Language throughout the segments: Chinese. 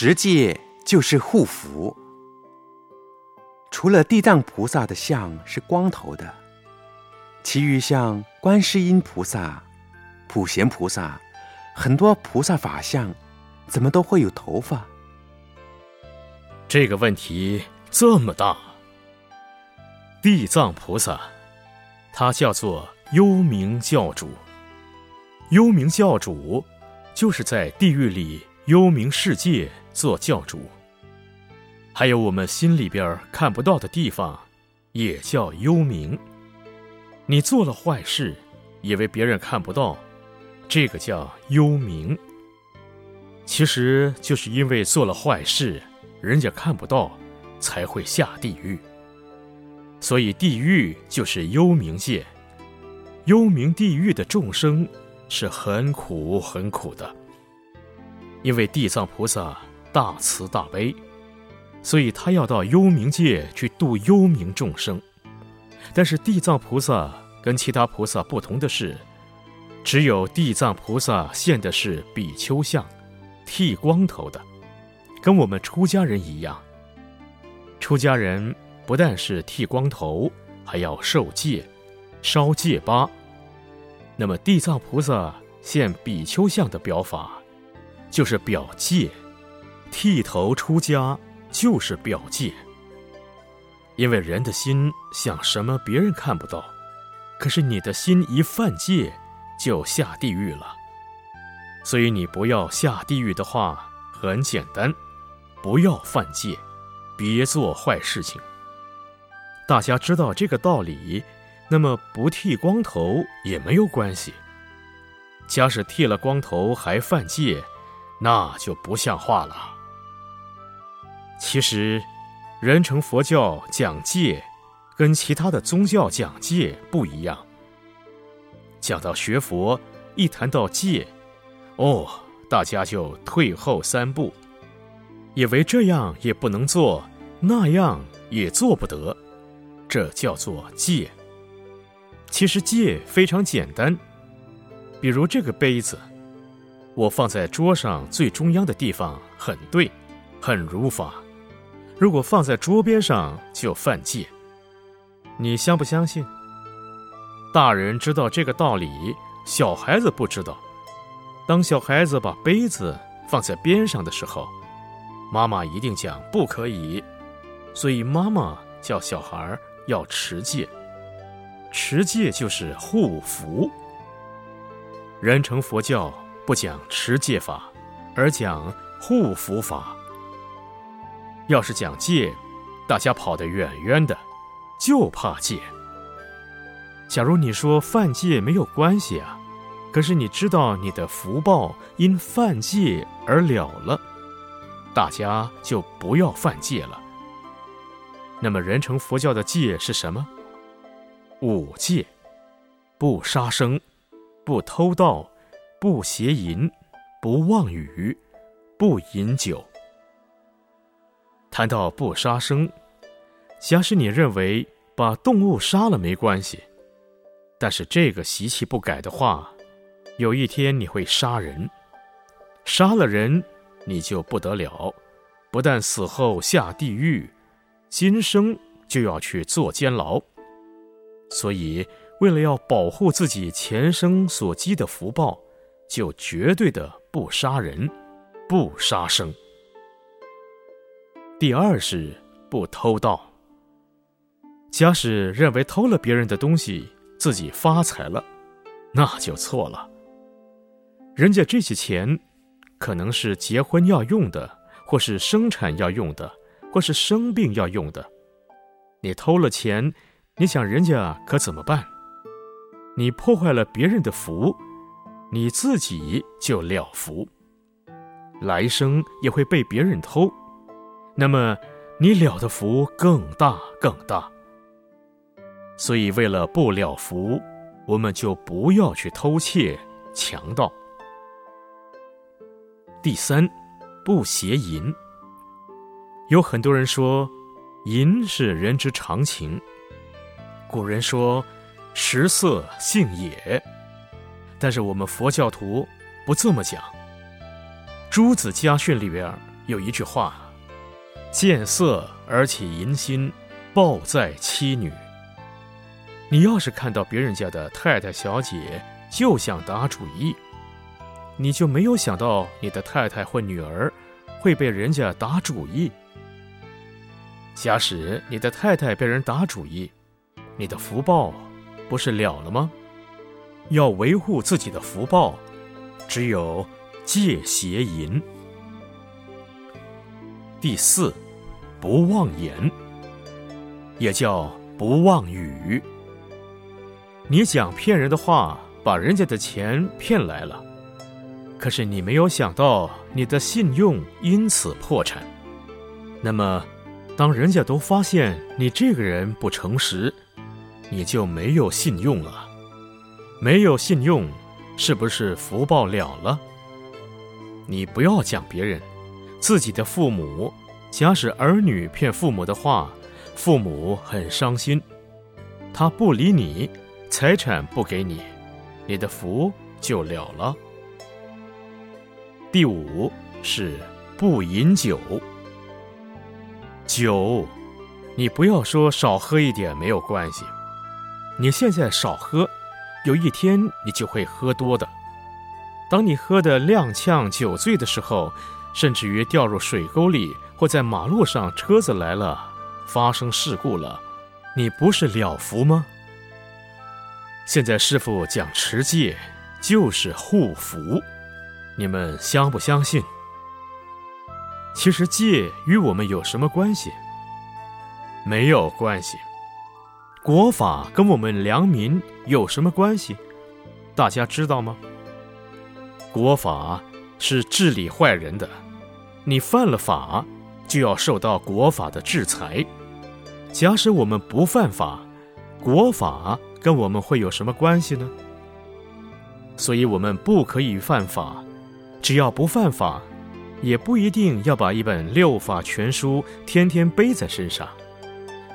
十戒就是护符。除了地藏菩萨的像是光头的，其余像观世音菩萨、普贤菩萨，很多菩萨法像，怎么都会有头发？这个问题这么大。地藏菩萨，他叫做幽冥教主。幽冥教主，就是在地狱里幽冥世界做教主。还有我们心里边看不到的地方，也叫幽冥。你做了坏事，以为别人看不到，这个叫幽冥。其实就是因为做了坏事，人家看不到，才会下地狱。所以地狱就是幽冥界，幽冥地狱的众生是很苦很苦的。因为地藏菩萨大慈大悲。所以他要到幽冥界去度幽冥众生，但是地藏菩萨跟其他菩萨不同的是，只有地藏菩萨现的是比丘像，剃光头的，跟我们出家人一样。出家人不但是剃光头，还要受戒，烧戒疤。那么地藏菩萨现比丘像的表法，就是表戒，剃头出家。就是表戒，因为人的心想什么，别人看不到。可是你的心一犯戒，就下地狱了。所以你不要下地狱的话，很简单，不要犯戒，别做坏事情。大家知道这个道理，那么不剃光头也没有关系。假使剃了光头还犯戒，那就不像话了。其实，人成佛教讲戒，跟其他的宗教讲戒不一样。讲到学佛，一谈到戒，哦，大家就退后三步，以为这样也不能做，那样也做不得，这叫做戒。其实戒非常简单，比如这个杯子，我放在桌上最中央的地方很对，很如法。如果放在桌边上就犯戒，你相不相信？大人知道这个道理，小孩子不知道。当小孩子把杯子放在边上的时候，妈妈一定讲不可以，所以妈妈叫小孩要持戒。持戒就是护福。人成佛教不讲持戒法，而讲护福法。要是讲戒，大家跑得远远的，就怕戒。假如你说犯戒没有关系啊，可是你知道你的福报因犯戒而了了，大家就不要犯戒了。那么人成佛教的戒是什么？五戒：不杀生，不偷盗，不邪淫，不妄语，不饮酒。谈到不杀生，假使你认为把动物杀了没关系，但是这个习气不改的话，有一天你会杀人，杀了人你就不得了，不但死后下地狱，今生就要去坐监牢。所以，为了要保护自己前生所积的福报，就绝对的不杀人，不杀生。第二是不偷盗。假使认为偷了别人的东西自己发财了，那就错了。人家这些钱可能是结婚要用的，或是生产要用的，或是生病要用的。你偷了钱，你想人家可怎么办？你破坏了别人的福，你自己就了福，来生也会被别人偷。那么，你了的福更大更大。所以，为了不了福，我们就不要去偷窃、强盗。第三，不邪淫。有很多人说，淫是人之常情。古人说，食色性也。但是我们佛教徒不这么讲。《朱子家训》里边。有一句话：“见色而起淫心，暴在妻女。”你要是看到别人家的太太小姐就想打主意，你就没有想到你的太太或女儿会被人家打主意。假使你的太太被人打主意，你的福报不是了了吗？要维护自己的福报，只有戒邪淫。第四，不妄言，也叫不妄语。你讲骗人的话，把人家的钱骗来了，可是你没有想到你的信用因此破产，那么。当人家都发现你这个人不诚实，你就没有信用了。没有信用，是不是福报了了？你不要讲别人，自己的父母，假使儿女骗父母的话，父母很伤心，他不理你，财产不给你，你的福就了了。第五是不饮酒。酒，你不要说少喝一点没有关系。你现在少喝，有一天你就会喝多的。当你喝的踉跄酒醉的时候，甚至于掉入水沟里，或在马路上车子来了，发生事故了，你不是了福吗？现在师傅讲持戒，就是护福，你们相不相信？其实戒与我们有什么关系？没有关系。国法跟我们良民有什么关系？大家知道吗？国法是治理坏人的，你犯了法，就要受到国法的制裁。假使我们不犯法，国法跟我们会有什么关系呢？所以我们不可以犯法，只要不犯法。也不一定要把一本六法全书天天背在身上。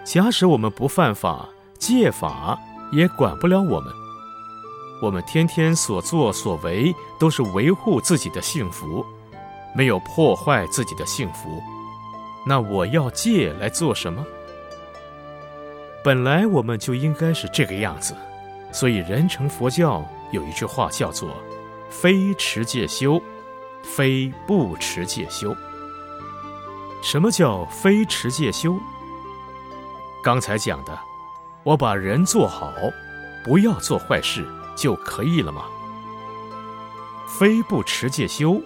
假使我们不犯法，戒法也管不了我们。我们天天所作所为都是维护自己的幸福，没有破坏自己的幸福。那我要戒来做什么？本来我们就应该是这个样子。所以人成佛教有一句话叫做“非持戒修”。非不持戒修。什么叫非持戒修？刚才讲的，我把人做好，不要做坏事就可以了吗？非不持戒修，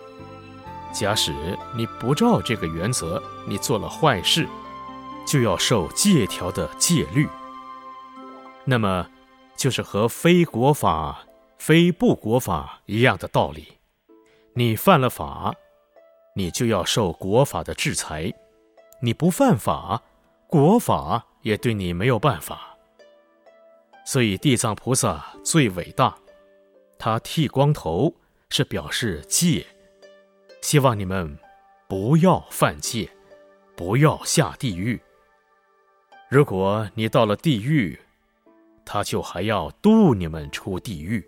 假使你不照这个原则，你做了坏事，就要受戒条的戒律。那么，就是和非国法、非不国法一样的道理。你犯了法，你就要受国法的制裁；你不犯法，国法也对你没有办法。所以地藏菩萨最伟大，他剃光头是表示戒，希望你们不要犯戒，不要下地狱。如果你到了地狱，他就还要渡你们出地狱。